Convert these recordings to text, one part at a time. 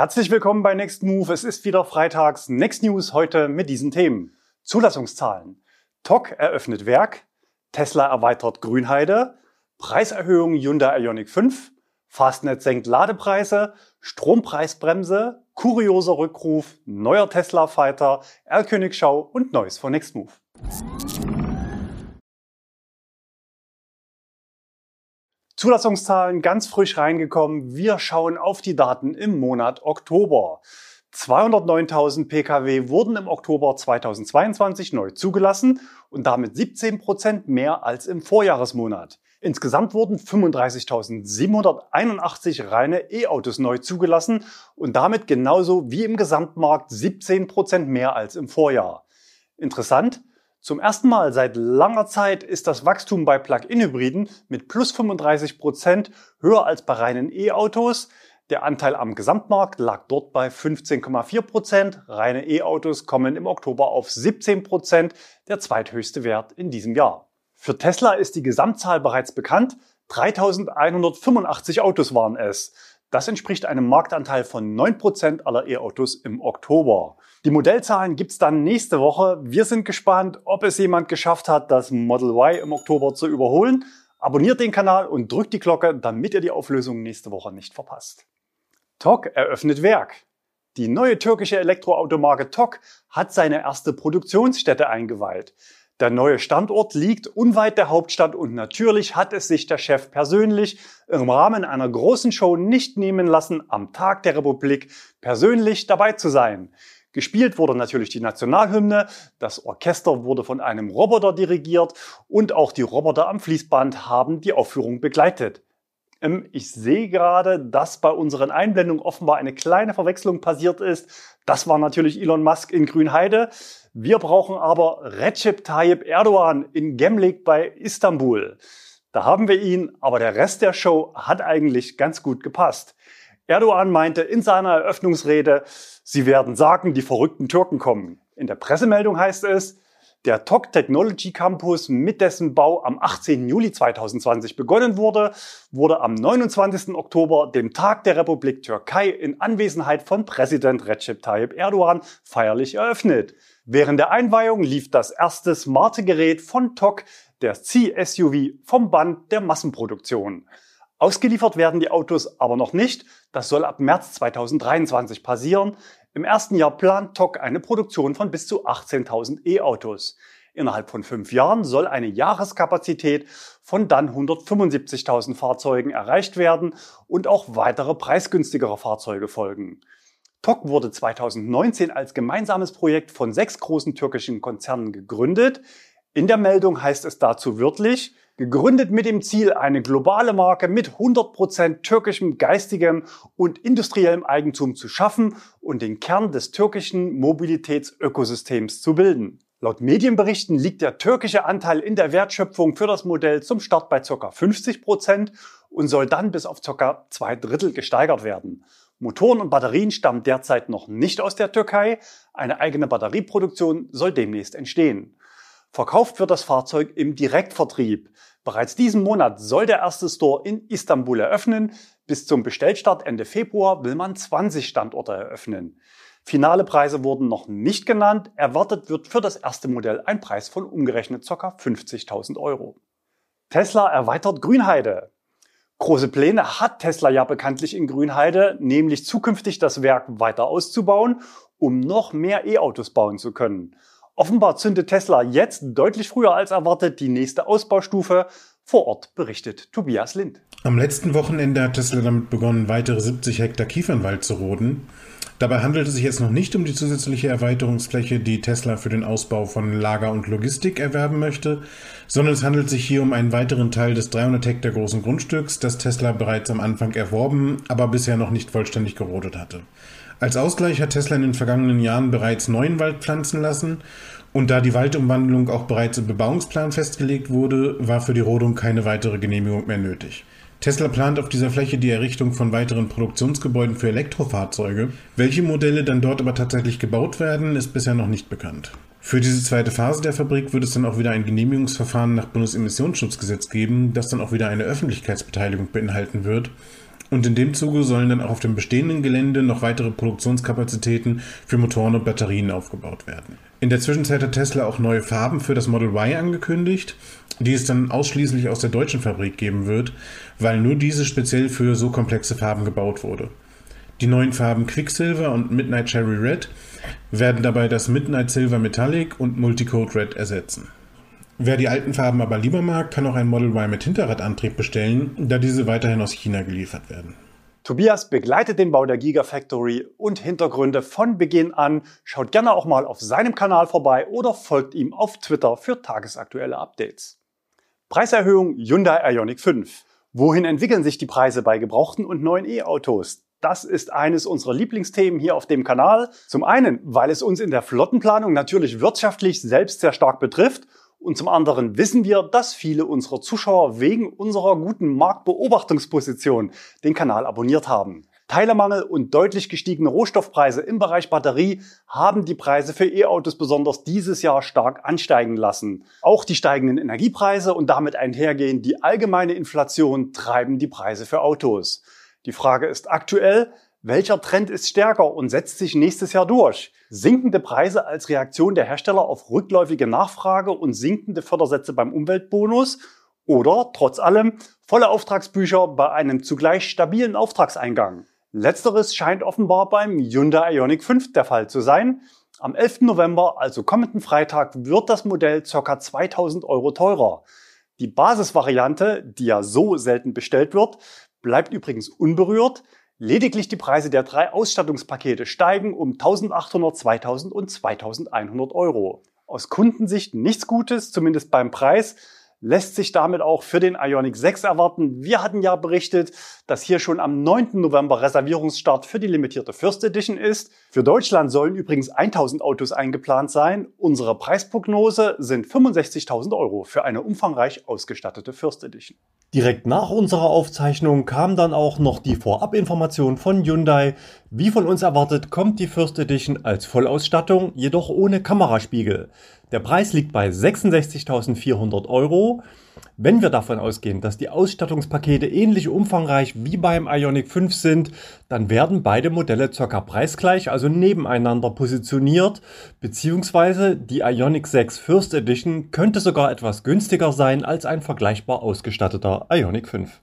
Herzlich willkommen bei Next Move. Es ist wieder freitags Next News heute mit diesen Themen. Zulassungszahlen. TOC eröffnet Werk. Tesla erweitert Grünheide. Preiserhöhung Hyundai Ioniq 5. Fastnet senkt Ladepreise. Strompreisbremse. Kurioser Rückruf. Neuer Tesla Fighter. Erlkönigschau und Neues von Next Move. Zulassungszahlen ganz frisch reingekommen. Wir schauen auf die Daten im Monat Oktober. 209.000 Pkw wurden im Oktober 2022 neu zugelassen und damit 17 Prozent mehr als im Vorjahresmonat. Insgesamt wurden 35.781 reine E-Autos neu zugelassen und damit genauso wie im Gesamtmarkt 17 Prozent mehr als im Vorjahr. Interessant, zum ersten Mal seit langer Zeit ist das Wachstum bei Plug-in-Hybriden mit plus 35 Prozent höher als bei reinen E-Autos. Der Anteil am Gesamtmarkt lag dort bei 15,4 Prozent. Reine E-Autos kommen im Oktober auf 17 Prozent, der zweithöchste Wert in diesem Jahr. Für Tesla ist die Gesamtzahl bereits bekannt. 3185 Autos waren es. Das entspricht einem Marktanteil von 9% aller E-Autos im Oktober. Die Modellzahlen gibt's dann nächste Woche. Wir sind gespannt, ob es jemand geschafft hat, das Model Y im Oktober zu überholen. Abonniert den Kanal und drückt die Glocke, damit ihr die Auflösung nächste Woche nicht verpasst. TOC eröffnet Werk. Die neue türkische Elektroautomarke TOC hat seine erste Produktionsstätte eingeweiht. Der neue Standort liegt unweit der Hauptstadt und natürlich hat es sich der Chef persönlich im Rahmen einer großen Show nicht nehmen lassen, am Tag der Republik persönlich dabei zu sein. Gespielt wurde natürlich die Nationalhymne, das Orchester wurde von einem Roboter dirigiert und auch die Roboter am Fließband haben die Aufführung begleitet. Ähm, ich sehe gerade, dass bei unseren Einblendungen offenbar eine kleine Verwechslung passiert ist. Das war natürlich Elon Musk in Grünheide. Wir brauchen aber Recep Tayyip Erdogan in Gemlik bei Istanbul. Da haben wir ihn, aber der Rest der Show hat eigentlich ganz gut gepasst. Erdogan meinte in seiner Eröffnungsrede, sie werden sagen, die verrückten Türken kommen. In der Pressemeldung heißt es, der TOC Technology Campus, mit dessen Bau am 18. Juli 2020 begonnen wurde, wurde am 29. Oktober, dem Tag der Republik Türkei, in Anwesenheit von Präsident Recep Tayyip Erdogan feierlich eröffnet. Während der Einweihung lief das erste smarte Gerät von TOC, der C-SUV, vom Band der Massenproduktion. Ausgeliefert werden die Autos aber noch nicht. Das soll ab März 2023 passieren. Im ersten Jahr plant TOC eine Produktion von bis zu 18.000 E-Autos. Innerhalb von fünf Jahren soll eine Jahreskapazität von dann 175.000 Fahrzeugen erreicht werden und auch weitere preisgünstigere Fahrzeuge folgen. TOC wurde 2019 als gemeinsames Projekt von sechs großen türkischen Konzernen gegründet. In der Meldung heißt es dazu wörtlich, gegründet mit dem Ziel, eine globale Marke mit 100% türkischem geistigem und industriellem Eigentum zu schaffen und den Kern des türkischen Mobilitätsökosystems zu bilden. Laut Medienberichten liegt der türkische Anteil in der Wertschöpfung für das Modell zum Start bei ca. 50% und soll dann bis auf ca. zwei Drittel gesteigert werden. Motoren und Batterien stammen derzeit noch nicht aus der Türkei. Eine eigene Batterieproduktion soll demnächst entstehen. Verkauft wird das Fahrzeug im Direktvertrieb. Bereits diesen Monat soll der erste Store in Istanbul eröffnen. Bis zum Bestellstart Ende Februar will man 20 Standorte eröffnen. Finale Preise wurden noch nicht genannt. Erwartet wird für das erste Modell ein Preis von umgerechnet ca. 50.000 Euro. Tesla erweitert Grünheide. Große Pläne hat Tesla ja bekanntlich in Grünheide, nämlich zukünftig das Werk weiter auszubauen, um noch mehr E-Autos bauen zu können. Offenbar zündet Tesla jetzt deutlich früher als erwartet die nächste Ausbaustufe. Vor Ort berichtet Tobias Lind. Am letzten Wochenende hat Tesla damit begonnen, weitere 70 Hektar Kiefernwald zu roden. Dabei handelt es sich jetzt noch nicht um die zusätzliche Erweiterungsfläche, die Tesla für den Ausbau von Lager und Logistik erwerben möchte, sondern es handelt sich hier um einen weiteren Teil des 300 Hektar großen Grundstücks, das Tesla bereits am Anfang erworben, aber bisher noch nicht vollständig gerodet hatte. Als Ausgleich hat Tesla in den vergangenen Jahren bereits neuen Wald pflanzen lassen und da die Waldumwandlung auch bereits im Bebauungsplan festgelegt wurde, war für die Rodung keine weitere Genehmigung mehr nötig. Tesla plant auf dieser Fläche die Errichtung von weiteren Produktionsgebäuden für Elektrofahrzeuge. Welche Modelle dann dort aber tatsächlich gebaut werden, ist bisher noch nicht bekannt. Für diese zweite Phase der Fabrik wird es dann auch wieder ein Genehmigungsverfahren nach Bundesemissionsschutzgesetz geben, das dann auch wieder eine Öffentlichkeitsbeteiligung beinhalten wird. Und in dem Zuge sollen dann auch auf dem bestehenden Gelände noch weitere Produktionskapazitäten für Motoren und Batterien aufgebaut werden. In der Zwischenzeit hat Tesla auch neue Farben für das Model Y angekündigt, die es dann ausschließlich aus der deutschen Fabrik geben wird, weil nur diese speziell für so komplexe Farben gebaut wurde. Die neuen Farben Quicksilver und Midnight Cherry Red werden dabei das Midnight Silver Metallic und Multicode Red ersetzen. Wer die alten Farben aber lieber mag, kann auch ein Model Y mit Hinterradantrieb bestellen, da diese weiterhin aus China geliefert werden. Tobias begleitet den Bau der Gigafactory und Hintergründe von Beginn an. Schaut gerne auch mal auf seinem Kanal vorbei oder folgt ihm auf Twitter für tagesaktuelle Updates. Preiserhöhung Hyundai Ioniq 5. Wohin entwickeln sich die Preise bei gebrauchten und neuen E-Autos? Das ist eines unserer Lieblingsthemen hier auf dem Kanal. Zum einen, weil es uns in der Flottenplanung natürlich wirtschaftlich selbst sehr stark betrifft und zum anderen wissen wir, dass viele unserer Zuschauer wegen unserer guten Marktbeobachtungsposition den Kanal abonniert haben. Teilemangel und deutlich gestiegene Rohstoffpreise im Bereich Batterie haben die Preise für E-Autos besonders dieses Jahr stark ansteigen lassen. Auch die steigenden Energiepreise und damit einhergehend die allgemeine Inflation treiben die Preise für Autos. Die Frage ist aktuell, welcher Trend ist stärker und setzt sich nächstes Jahr durch? Sinkende Preise als Reaktion der Hersteller auf rückläufige Nachfrage und sinkende Fördersätze beim Umweltbonus oder trotz allem volle Auftragsbücher bei einem zugleich stabilen Auftragseingang. Letzteres scheint offenbar beim Hyundai Ioniq 5 der Fall zu sein. Am 11. November, also kommenden Freitag, wird das Modell ca. 2000 Euro teurer. Die Basisvariante, die ja so selten bestellt wird, bleibt übrigens unberührt. Lediglich die Preise der drei Ausstattungspakete steigen um 1800, 2000 und 2100 Euro. Aus Kundensicht nichts Gutes, zumindest beim Preis lässt sich damit auch für den Ionic 6 erwarten. Wir hatten ja berichtet, dass hier schon am 9. November Reservierungsstart für die limitierte First Edition ist. Für Deutschland sollen übrigens 1000 Autos eingeplant sein. Unsere Preisprognose sind 65.000 Euro für eine umfangreich ausgestattete First Edition. Direkt nach unserer Aufzeichnung kam dann auch noch die Vorabinformation von Hyundai. Wie von uns erwartet, kommt die First Edition als Vollausstattung, jedoch ohne Kameraspiegel. Der Preis liegt bei 66.400 Euro. Wenn wir davon ausgehen, dass die Ausstattungspakete ähnlich umfangreich wie beim Ionic 5 sind, dann werden beide Modelle circa preisgleich, also nebeneinander positioniert, beziehungsweise die Ionic 6 First Edition könnte sogar etwas günstiger sein als ein vergleichbar ausgestatteter Ionic 5.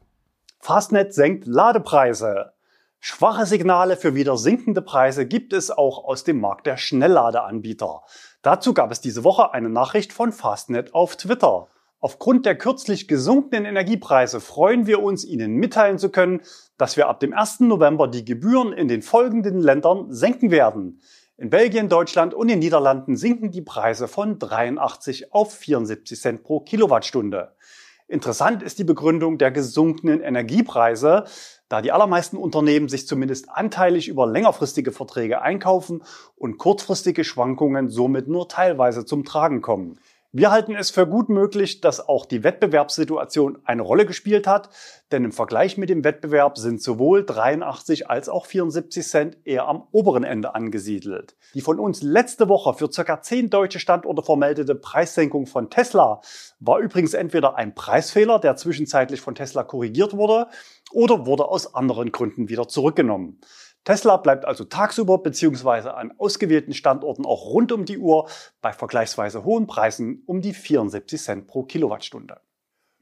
Fastnet senkt Ladepreise. Schwache Signale für wieder sinkende Preise gibt es auch aus dem Markt der Schnellladeanbieter. Dazu gab es diese Woche eine Nachricht von Fastnet auf Twitter. Aufgrund der kürzlich gesunkenen Energiepreise freuen wir uns, Ihnen mitteilen zu können, dass wir ab dem 1. November die Gebühren in den folgenden Ländern senken werden. In Belgien, Deutschland und den Niederlanden sinken die Preise von 83 auf 74 Cent pro Kilowattstunde. Interessant ist die Begründung der gesunkenen Energiepreise, da die allermeisten Unternehmen sich zumindest anteilig über längerfristige Verträge einkaufen und kurzfristige Schwankungen somit nur teilweise zum Tragen kommen. Wir halten es für gut möglich, dass auch die Wettbewerbssituation eine Rolle gespielt hat, denn im Vergleich mit dem Wettbewerb sind sowohl 83 als auch 74 Cent eher am oberen Ende angesiedelt. Die von uns letzte Woche für ca. 10 deutsche Standorte vermeldete Preissenkung von Tesla war übrigens entweder ein Preisfehler, der zwischenzeitlich von Tesla korrigiert wurde, oder wurde aus anderen Gründen wieder zurückgenommen. Tesla bleibt also tagsüber bzw. an ausgewählten Standorten auch rund um die Uhr bei vergleichsweise hohen Preisen um die 74 Cent pro Kilowattstunde.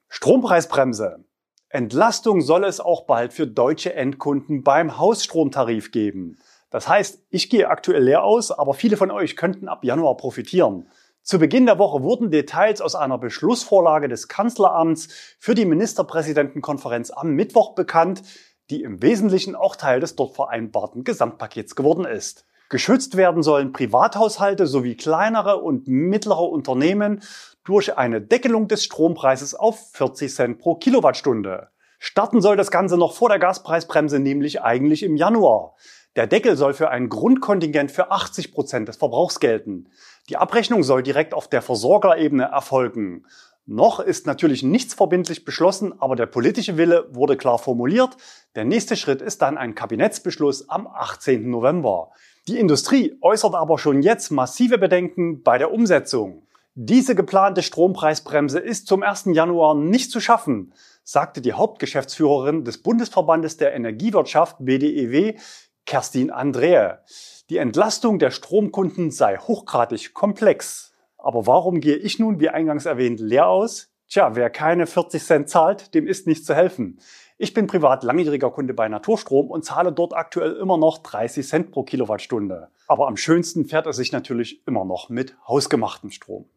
Strompreisbremse. Entlastung soll es auch bald für deutsche Endkunden beim Hausstromtarif geben. Das heißt, ich gehe aktuell leer aus, aber viele von euch könnten ab Januar profitieren. Zu Beginn der Woche wurden Details aus einer Beschlussvorlage des Kanzleramts für die Ministerpräsidentenkonferenz am Mittwoch bekannt, die im Wesentlichen auch Teil des dort vereinbarten Gesamtpakets geworden ist. Geschützt werden sollen Privathaushalte sowie kleinere und mittlere Unternehmen durch eine Deckelung des Strompreises auf 40 Cent pro Kilowattstunde. Starten soll das Ganze noch vor der Gaspreisbremse, nämlich eigentlich im Januar. Der Deckel soll für ein Grundkontingent für 80 Prozent des Verbrauchs gelten. Die Abrechnung soll direkt auf der Versorgerebene erfolgen. Noch ist natürlich nichts verbindlich beschlossen, aber der politische Wille wurde klar formuliert. Der nächste Schritt ist dann ein Kabinettsbeschluss am 18. November. Die Industrie äußert aber schon jetzt massive Bedenken bei der Umsetzung. Diese geplante Strompreisbremse ist zum 1. Januar nicht zu schaffen. Sagte die Hauptgeschäftsführerin des Bundesverbandes der Energiewirtschaft BDEW, Kerstin Andrea. Die Entlastung der Stromkunden sei hochgradig komplex. Aber warum gehe ich nun, wie eingangs erwähnt, leer aus? Tja, wer keine 40 Cent zahlt, dem ist nicht zu helfen. Ich bin privat langjähriger Kunde bei Naturstrom und zahle dort aktuell immer noch 30 Cent pro Kilowattstunde. Aber am schönsten fährt es sich natürlich immer noch mit hausgemachtem Strom.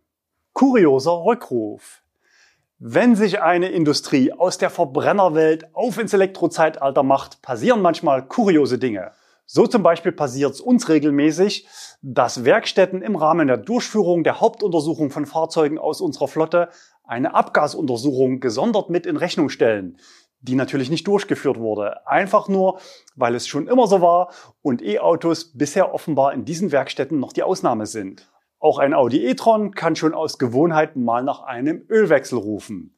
Kurioser Rückruf. Wenn sich eine Industrie aus der Verbrennerwelt auf ins Elektrozeitalter macht, passieren manchmal kuriose Dinge. So zum Beispiel passiert es uns regelmäßig, dass Werkstätten im Rahmen der Durchführung der Hauptuntersuchung von Fahrzeugen aus unserer Flotte eine Abgasuntersuchung gesondert mit in Rechnung stellen, die natürlich nicht durchgeführt wurde. Einfach nur, weil es schon immer so war und E-Autos bisher offenbar in diesen Werkstätten noch die Ausnahme sind. Auch ein Audi e-tron kann schon aus Gewohnheit mal nach einem Ölwechsel rufen.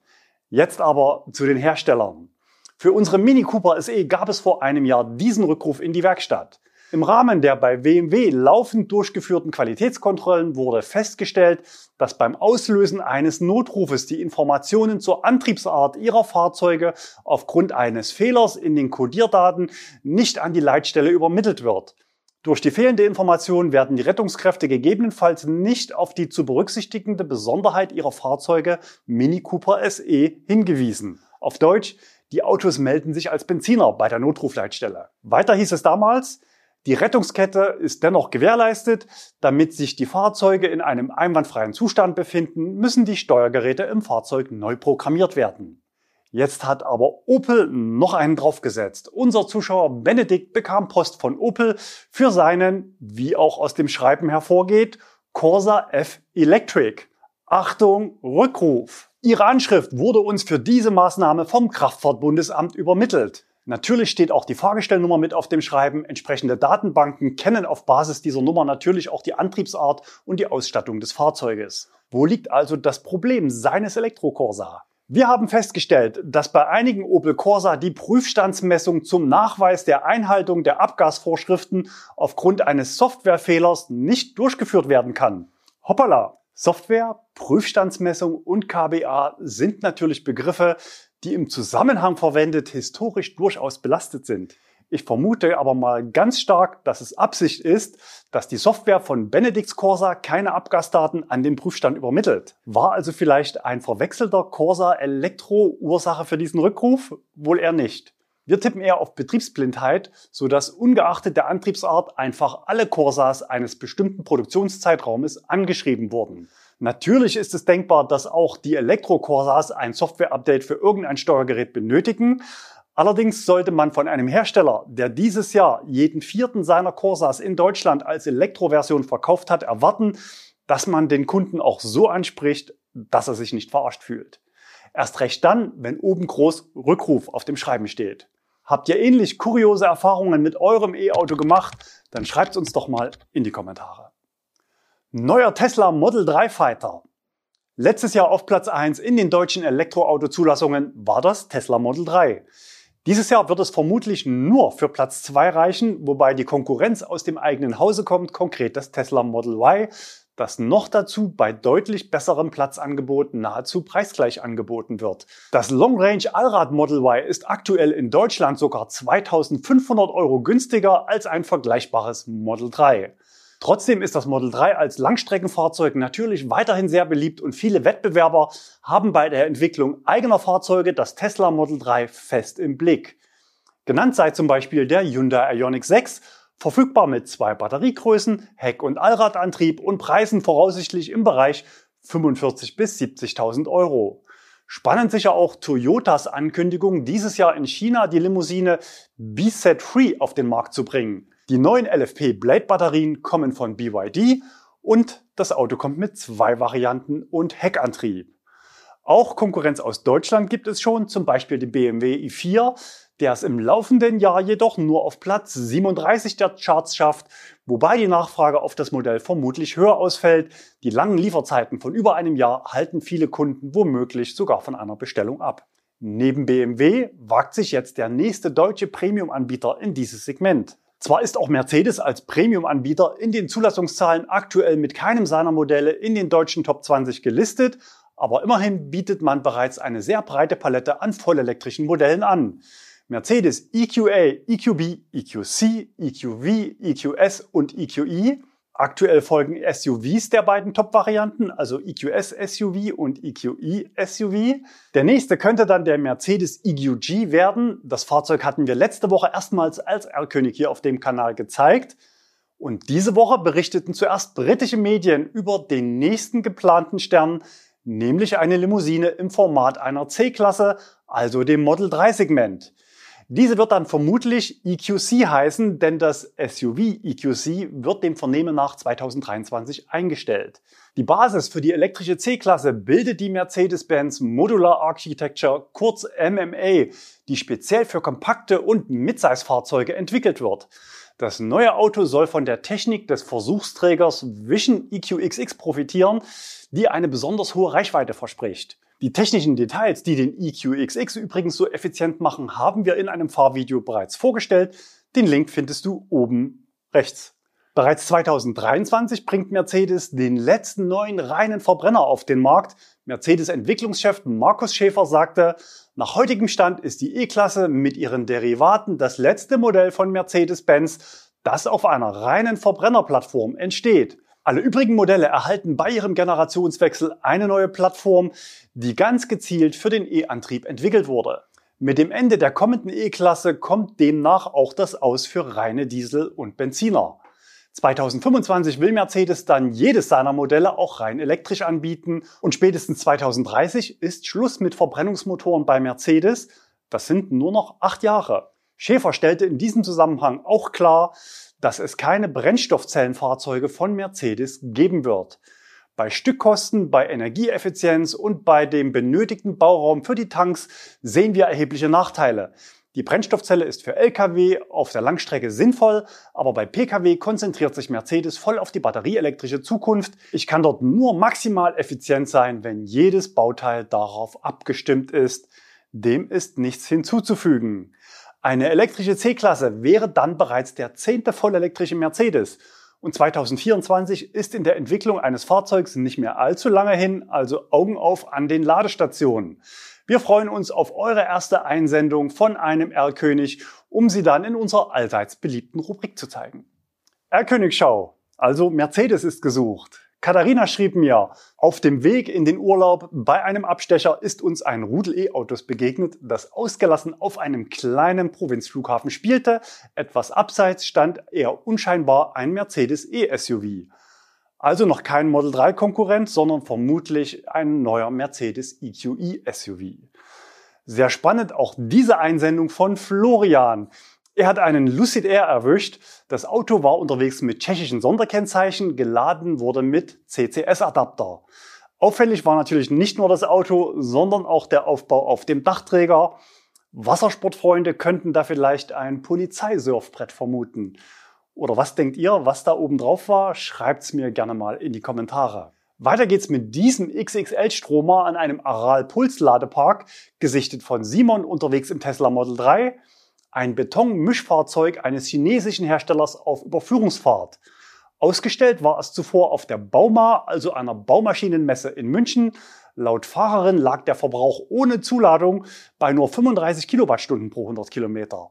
Jetzt aber zu den Herstellern. Für unsere Mini Cooper SE gab es vor einem Jahr diesen Rückruf in die Werkstatt. Im Rahmen der bei BMW laufend durchgeführten Qualitätskontrollen wurde festgestellt, dass beim Auslösen eines Notrufes die Informationen zur Antriebsart ihrer Fahrzeuge aufgrund eines Fehlers in den Codierdaten nicht an die Leitstelle übermittelt wird. Durch die fehlende Information werden die Rettungskräfte gegebenenfalls nicht auf die zu berücksichtigende Besonderheit ihrer Fahrzeuge Mini Cooper SE hingewiesen. Auf Deutsch, die Autos melden sich als Benziner bei der Notrufleitstelle. Weiter hieß es damals, die Rettungskette ist dennoch gewährleistet. Damit sich die Fahrzeuge in einem einwandfreien Zustand befinden, müssen die Steuergeräte im Fahrzeug neu programmiert werden. Jetzt hat aber Opel noch einen draufgesetzt. Unser Zuschauer Benedikt bekam Post von Opel für seinen, wie auch aus dem Schreiben hervorgeht, Corsa F Electric. Achtung, Rückruf. Ihre Anschrift wurde uns für diese Maßnahme vom Kraftfahrtbundesamt übermittelt. Natürlich steht auch die Fahrgestellnummer mit auf dem Schreiben. Entsprechende Datenbanken kennen auf Basis dieser Nummer natürlich auch die Antriebsart und die Ausstattung des Fahrzeuges. Wo liegt also das Problem seines Elektrocorsa? Wir haben festgestellt, dass bei einigen Opel Corsa die Prüfstandsmessung zum Nachweis der Einhaltung der Abgasvorschriften aufgrund eines Softwarefehlers nicht durchgeführt werden kann. Hoppala! Software, Prüfstandsmessung und KBA sind natürlich Begriffe, die im Zusammenhang verwendet historisch durchaus belastet sind. Ich vermute aber mal ganz stark, dass es Absicht ist, dass die Software von Benedicts Corsa keine Abgasdaten an den Prüfstand übermittelt. War also vielleicht ein verwechselter Corsa Elektro Ursache für diesen Rückruf? Wohl eher nicht. Wir tippen eher auf Betriebsblindheit, so dass ungeachtet der Antriebsart einfach alle Corsas eines bestimmten Produktionszeitraumes angeschrieben wurden. Natürlich ist es denkbar, dass auch die Elektro-Corsas ein Software-Update für irgendein Steuergerät benötigen. Allerdings sollte man von einem Hersteller, der dieses Jahr jeden vierten seiner Corsas in Deutschland als Elektroversion verkauft hat, erwarten, dass man den Kunden auch so anspricht, dass er sich nicht verarscht fühlt. Erst recht dann, wenn oben groß Rückruf auf dem Schreiben steht. Habt ihr ähnlich kuriose Erfahrungen mit eurem E-Auto gemacht? Dann schreibt uns doch mal in die Kommentare. Neuer Tesla Model 3 Fighter. Letztes Jahr auf Platz 1 in den deutschen Elektroauto-Zulassungen war das Tesla Model 3. Dieses Jahr wird es vermutlich nur für Platz 2 reichen, wobei die Konkurrenz aus dem eigenen Hause kommt, konkret das Tesla Model Y, das noch dazu bei deutlich besserem Platzangebot nahezu preisgleich angeboten wird. Das Long Range Allrad Model Y ist aktuell in Deutschland sogar 2500 Euro günstiger als ein vergleichbares Model 3. Trotzdem ist das Model 3 als Langstreckenfahrzeug natürlich weiterhin sehr beliebt und viele Wettbewerber haben bei der Entwicklung eigener Fahrzeuge das Tesla Model 3 fest im Blick. Genannt sei zum Beispiel der Hyundai Ioniq 6 Verfügbar mit zwei Batteriegrößen, Heck- und Allradantrieb und Preisen voraussichtlich im Bereich 45 bis 70.000 Euro. Spannend sicher auch Toyotas Ankündigung, dieses Jahr in China die Limousine B-Set Free auf den Markt zu bringen. Die neuen LFP Blade Batterien kommen von BYD und das Auto kommt mit zwei Varianten und Heckantrieb. Auch Konkurrenz aus Deutschland gibt es schon, zum Beispiel den BMW i4, der es im laufenden Jahr jedoch nur auf Platz 37 der Charts schafft, wobei die Nachfrage auf das Modell vermutlich höher ausfällt. Die langen Lieferzeiten von über einem Jahr halten viele Kunden womöglich sogar von einer Bestellung ab. Neben BMW wagt sich jetzt der nächste deutsche Premium-Anbieter in dieses Segment. Zwar ist auch Mercedes als Premium-Anbieter in den Zulassungszahlen aktuell mit keinem seiner Modelle in den deutschen Top 20 gelistet, aber immerhin bietet man bereits eine sehr breite Palette an vollelektrischen Modellen an. Mercedes EQA, EQB, EQC, EQV, EQS und EQE Aktuell folgen SUVs der beiden Top-Varianten, also EQS SUV und EQE SUV. Der nächste könnte dann der Mercedes EQG werden. Das Fahrzeug hatten wir letzte Woche erstmals als R-König hier auf dem Kanal gezeigt. Und diese Woche berichteten zuerst britische Medien über den nächsten geplanten Stern, nämlich eine Limousine im Format einer C-Klasse, also dem Model 3 Segment. Diese wird dann vermutlich EQC heißen, denn das SUV EQC wird dem Vernehmen nach 2023 eingestellt. Die Basis für die elektrische C-Klasse bildet die Mercedes-Benz Modular Architecture, kurz MMA, die speziell für kompakte und Midsize-Fahrzeuge entwickelt wird. Das neue Auto soll von der Technik des Versuchsträgers Vision EQXX profitieren, die eine besonders hohe Reichweite verspricht. Die technischen Details, die den EQXX übrigens so effizient machen, haben wir in einem Fahrvideo bereits vorgestellt. Den Link findest du oben rechts. Bereits 2023 bringt Mercedes den letzten neuen reinen Verbrenner auf den Markt. Mercedes Entwicklungschef Markus Schäfer sagte, nach heutigem Stand ist die E-Klasse mit ihren Derivaten das letzte Modell von Mercedes-Benz, das auf einer reinen Verbrennerplattform entsteht. Alle übrigen Modelle erhalten bei ihrem Generationswechsel eine neue Plattform, die ganz gezielt für den E-Antrieb entwickelt wurde. Mit dem Ende der kommenden E-Klasse kommt demnach auch das Aus für reine Diesel und Benziner. 2025 will Mercedes dann jedes seiner Modelle auch rein elektrisch anbieten und spätestens 2030 ist Schluss mit Verbrennungsmotoren bei Mercedes. Das sind nur noch acht Jahre. Schäfer stellte in diesem Zusammenhang auch klar, dass es keine Brennstoffzellenfahrzeuge von Mercedes geben wird. Bei Stückkosten, bei Energieeffizienz und bei dem benötigten Bauraum für die Tanks sehen wir erhebliche Nachteile. Die Brennstoffzelle ist für Lkw auf der Langstrecke sinnvoll, aber bei Pkw konzentriert sich Mercedes voll auf die batterieelektrische Zukunft. Ich kann dort nur maximal effizient sein, wenn jedes Bauteil darauf abgestimmt ist. Dem ist nichts hinzuzufügen. Eine elektrische C-Klasse wäre dann bereits der zehnte vollelektrische Mercedes. Und 2024 ist in der Entwicklung eines Fahrzeugs nicht mehr allzu lange hin, also Augen auf an den Ladestationen. Wir freuen uns auf eure erste Einsendung von einem R-König, um sie dann in unserer allseits beliebten Rubrik zu zeigen. R-König Schau, also Mercedes ist gesucht. Katharina schrieb mir, auf dem Weg in den Urlaub bei einem Abstecher ist uns ein Rudel E-Autos begegnet, das ausgelassen auf einem kleinen Provinzflughafen spielte. Etwas abseits stand eher unscheinbar ein Mercedes E-SUV. Also noch kein Model 3 Konkurrent, sondern vermutlich ein neuer Mercedes EQE SUV. Sehr spannend auch diese Einsendung von Florian. Er hat einen Lucid Air erwischt. Das Auto war unterwegs mit tschechischen Sonderkennzeichen, geladen wurde mit CCS-Adapter. Auffällig war natürlich nicht nur das Auto, sondern auch der Aufbau auf dem Dachträger. Wassersportfreunde könnten da vielleicht ein Polizeisurfbrett vermuten. Oder was denkt ihr, was da oben drauf war? Schreibt's mir gerne mal in die Kommentare. Weiter geht's mit diesem XXL-Stromer an einem Aral-Puls-Ladepark, gesichtet von Simon unterwegs im Tesla Model 3 ein Betonmischfahrzeug eines chinesischen Herstellers auf Überführungsfahrt. Ausgestellt war es zuvor auf der Bauma, also einer Baumaschinenmesse in München. Laut Fahrerin lag der Verbrauch ohne Zuladung bei nur 35 Kilowattstunden pro 100 Kilometer.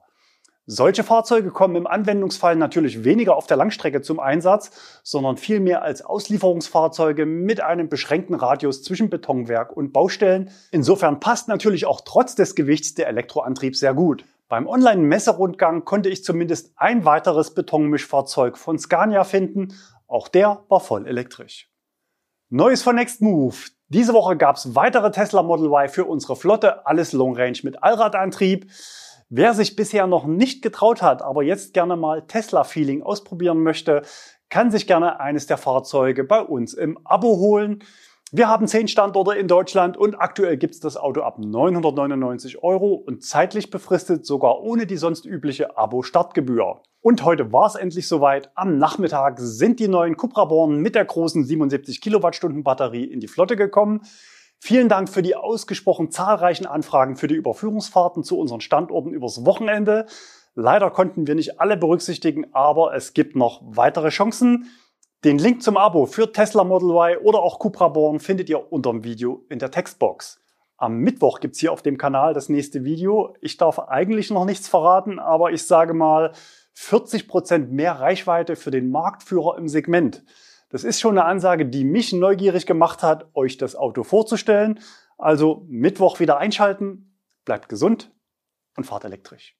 Solche Fahrzeuge kommen im Anwendungsfall natürlich weniger auf der Langstrecke zum Einsatz, sondern vielmehr als Auslieferungsfahrzeuge mit einem beschränkten Radius zwischen Betonwerk und Baustellen. Insofern passt natürlich auch trotz des Gewichts der Elektroantrieb sehr gut. Beim Online-Messerundgang konnte ich zumindest ein weiteres Betonmischfahrzeug von Scania finden. Auch der war voll elektrisch. Neues von Next Move. Diese Woche gab es weitere Tesla Model Y für unsere Flotte. Alles Long Range mit Allradantrieb. Wer sich bisher noch nicht getraut hat, aber jetzt gerne mal Tesla-Feeling ausprobieren möchte, kann sich gerne eines der Fahrzeuge bei uns im Abo holen. Wir haben zehn Standorte in Deutschland und aktuell gibt es das Auto ab 999 Euro und zeitlich befristet sogar ohne die sonst übliche Abo-Startgebühr. Und heute war es endlich soweit. Am Nachmittag sind die neuen Cupra Born mit der großen 77 Kilowattstunden Batterie in die Flotte gekommen. Vielen Dank für die ausgesprochen zahlreichen Anfragen für die Überführungsfahrten zu unseren Standorten übers Wochenende. Leider konnten wir nicht alle berücksichtigen, aber es gibt noch weitere Chancen. Den Link zum Abo für Tesla Model Y oder auch Cupra Born findet ihr unter dem Video in der Textbox. Am Mittwoch gibt's hier auf dem Kanal das nächste Video. Ich darf eigentlich noch nichts verraten, aber ich sage mal 40 Prozent mehr Reichweite für den Marktführer im Segment. Das ist schon eine Ansage, die mich neugierig gemacht hat, euch das Auto vorzustellen. Also Mittwoch wieder einschalten, bleibt gesund und fahrt elektrisch.